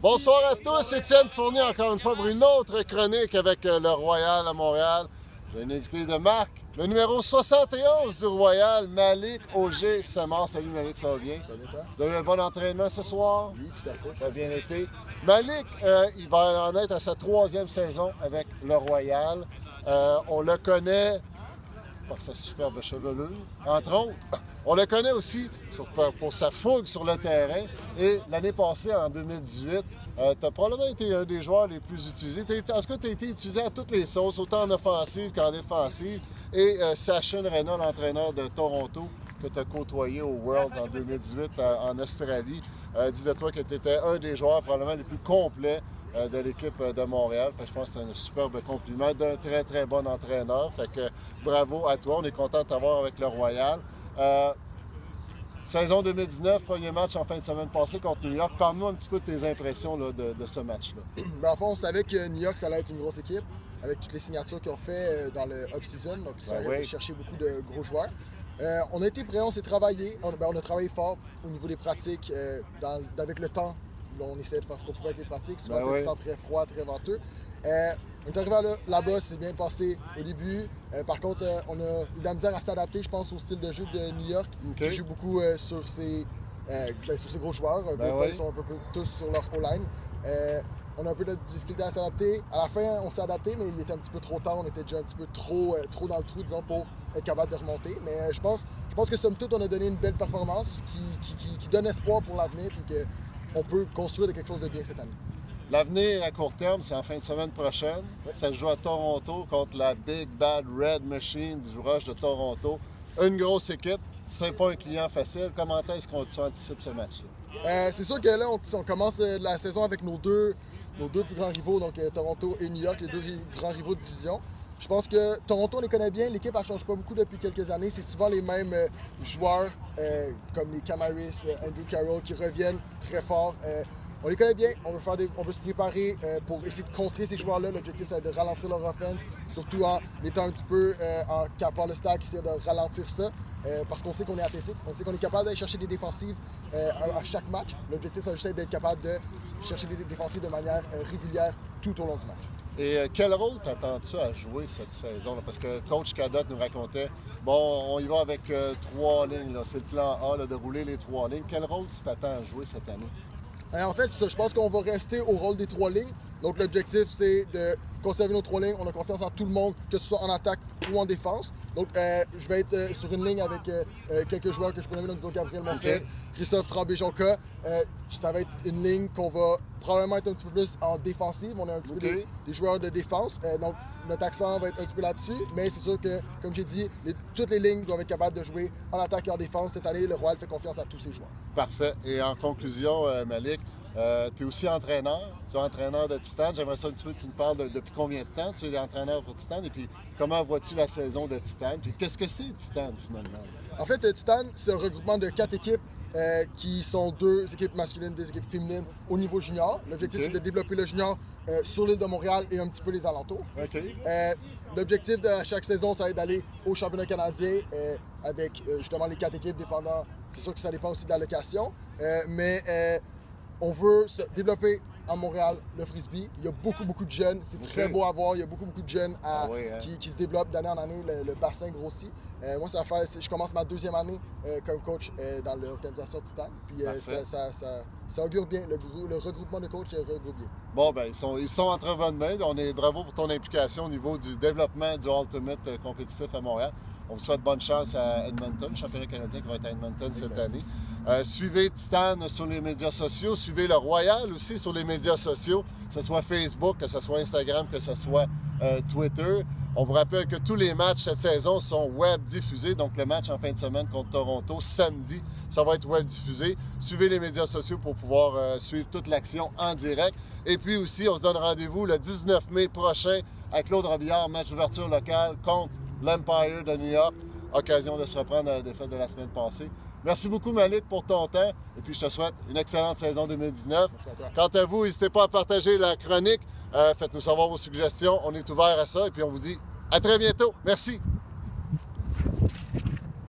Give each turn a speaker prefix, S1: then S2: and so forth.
S1: Bonsoir à tous, Étienne Fournier encore une fois pour une autre chronique avec euh, le Royal à Montréal. J'ai un invité de marque, le numéro 71 du Royal, Malik Auger Samar. Salut Malik, ça va bien?
S2: Salut toi?
S1: Vous avez eu un bon entraînement ce soir?
S2: Oui, tout à fait.
S1: Ça a bien été. Malik, euh, il va en être à sa troisième saison avec le Royal. Euh, on le connaît par sa superbe chevelure, entre autres. On le connaît aussi pour, sa fougue sur le terrain. Et l'année passée, en 2018, tu as probablement été un des joueurs les plus utilisés. Tout cas, tu as été utilisé à toutes les sauces, autant en offensive qu'en défensive. Et euh, Sachin Reyna, l'entraîneur de Toronto, que tu as côtoyé au World en 2018 euh, en Australie, euh, dit de toi que tu étais un des joueurs probablement les plus complets de l'équipe euh, de Montréal. Fait que je pense que c'est un superbe compliment d'un très, très bon entraîneur. Fait que bravo à toi. On est content de t'avoir avec le Royal. Euh, saison 2019, premier match en fin de semaine passée contre New York. Parle-nous un petit peu de tes impressions là, de, de ce match-là.
S2: Ben, en fond, on savait que New York, ça allait être une grosse équipe avec toutes les signatures qu'ils ont fait euh, dans le off-season. Donc, ils sont
S1: Ben oui.
S2: chercher beaucoup de gros joueurs. Euh, on a été prêts, on s'est travaillé. On, ben, on a travaillé fort au niveau des pratiques. euh, dans- avec le temps, on essayait de faire ce qu'on pouvait avec les pratiques. Souvent,
S1: Ben
S2: c'était temps très froid, très venteux. Euh, on est arrivé là- là-bas, c'est bien passé au début. Euh, par contre, euh, on a eu de la misère à s'adapter, je pense, au style de jeu de New York,
S1: Ok.
S2: qui joue beaucoup sur, ses, ben, sur ses gros joueurs.
S1: Ben.
S2: Ils sont un peu peu tous sur leur O-line. On a un peu de difficulté à s'adapter. À la fin, on s'est adapté, mais il était un petit peu trop tard. On était déjà un petit peu trop, trop dans le trou, disons, pour être capable de remonter. Mais je pense, je pense que somme toute, on a donné une belle performance qui, qui- qui- qui donne espoir pour l'avenir puis qu'on peut construire quelque chose de bien cette année.
S1: L'avenir à court terme, c'est en fin de semaine prochaine. Ça se joue à Toronto contre la Big Bad Red Machine du Rush de Toronto. Une grosse équipe. C'est pas un client facile. Comment est-ce qu'on tu anticipes ce match-là?
S2: Euh, c'est sûr que là, on, on commence euh, la saison avec nos deux, nos deux plus grands rivaux, donc euh, Toronto et New York, les deux grands rivaux de division. Je pense que Toronto, on les connaît bien. L'équipe, elle change pas beaucoup depuis quelques années. C'est souvent les mêmes euh, joueurs, euh, comme les Camaris, euh, Andrew Carroll, qui reviennent très fort. Euh, on les connaît bien. On veut, faire des- on veut se préparer euh, pour essayer de contrer ces joueurs-là. L'objectif, c'est de ralentir leur offense, surtout en étant un petit peu euh, en capant le stack, essayer de ralentir ça. parce qu'on sait qu'on est athlétique, on sait qu'on est capable d'aller chercher des défensives à, à chaque match. L'objectif, c'est juste d'être capable de chercher des défensives de manière régulière tout au long du match.
S1: Et euh, quel rôle t'attends-tu à jouer cette saison? Parce que coach Cadotte nous racontait, bon, on y va avec euh, trois lignes. C'est le plan A de rouler les trois lignes. Quel rôle tu t'attends à jouer cette année?
S2: Euh, en fait, je pense qu'on va rester au rôle des trois lignes. Donc, l'objectif, c'est de conserver nos trois lignes. On a confiance en tout le monde, que ce soit en attaque ou en défense. Donc, euh, je vais être euh, sur une ligne avec euh, quelques joueurs que je peux nommer, donc disons Gabriel
S1: Ok.
S2: Christophe Tremblay-Jonca. Euh, ça va être une ligne qu'on va probablement être un petit peu plus en défensive. On a un petit peu des, des joueurs de défense. Donc, notre accent va être un petit peu là-dessus. Mais c'est sûr que, comme j'ai dit, les- toutes les lignes doivent être capables de jouer en attaque et en défense. Cette année, le Royal fait confiance à tous ses joueurs.
S1: Parfait. Et en conclusion, euh, tu es aussi entraîneur. Tu es entraîneur de Titan. J'aimerais ça un petit peu que tu nous parles de- depuis combien de temps tu es entraîneur pour Titan et puis comment vois-tu la saison de Titan? Puis qu'est-ce que c'est Titan finalement?
S2: En fait, euh, Titan, c'est un regroupement de quatre équipes euh, qui sont deux équipes masculines, deux équipes féminines au niveau junior. L'objectif, c'est de développer le junior euh, sur l'île de Montréal et un petit peu les alentours. Euh, L'objectif de chaque saison, ça va être d'aller au championnat canadien avec justement les quatre équipes dépendant. C'est sûr que ça dépend aussi de la location. Mais on veut se développer à Montréal le frisbee. Il y a beaucoup, beaucoup de jeunes. C'est très beau à voir. Il y a beaucoup, beaucoup de jeunes à-
S1: Ah oui, hein?
S2: qui, qui se développent d'année en année. Le, le bassin grossit. Euh, moi, ça c'est- je commence ma deuxième année euh, comme coach euh, dans l'organisation Titan. Puis euh, ça, ça, ça, ça augure bien. Le, grou- le regroupement de coachs euh, augure bien.
S1: Bon, ben, ils sont, ils sont entre bonnes mains. On est bravo pour ton implication au niveau du développement du Ultimate euh, compétitif à Montréal. On vous souhaite bonne chance à Edmonton, championnat canadien qui va être à Edmonton cette année. Euh, suivez Titan sur les médias sociaux. Suivez le Royal aussi sur les médias sociaux, que ce soit Facebook, que ce soit Instagram, que ce soit euh, Twitter. On vous rappelle que tous les matchs cette saison sont web diffusés. Donc, le match en fin de semaine contre Toronto, samedi, ça va être web diffusé. Suivez les médias sociaux pour pouvoir euh, suivre toute l'action en direct. Et puis aussi, on se donne rendez-vous le 19 mai prochain à Claude Robillard, match d'ouverture locale contre l'Empire de New York. Occasion de se reprendre à la défaite de la semaine passée. Merci beaucoup, Malik, pour ton temps. Et puis, je te souhaite une excellente saison 2019.
S2: Merci à toi.
S1: Quant à vous, n'hésitez pas à partager la chronique. Euh, Faites-nous savoir vos suggestions. On est ouvert à ça. Et puis, on vous dit à très bientôt. Merci.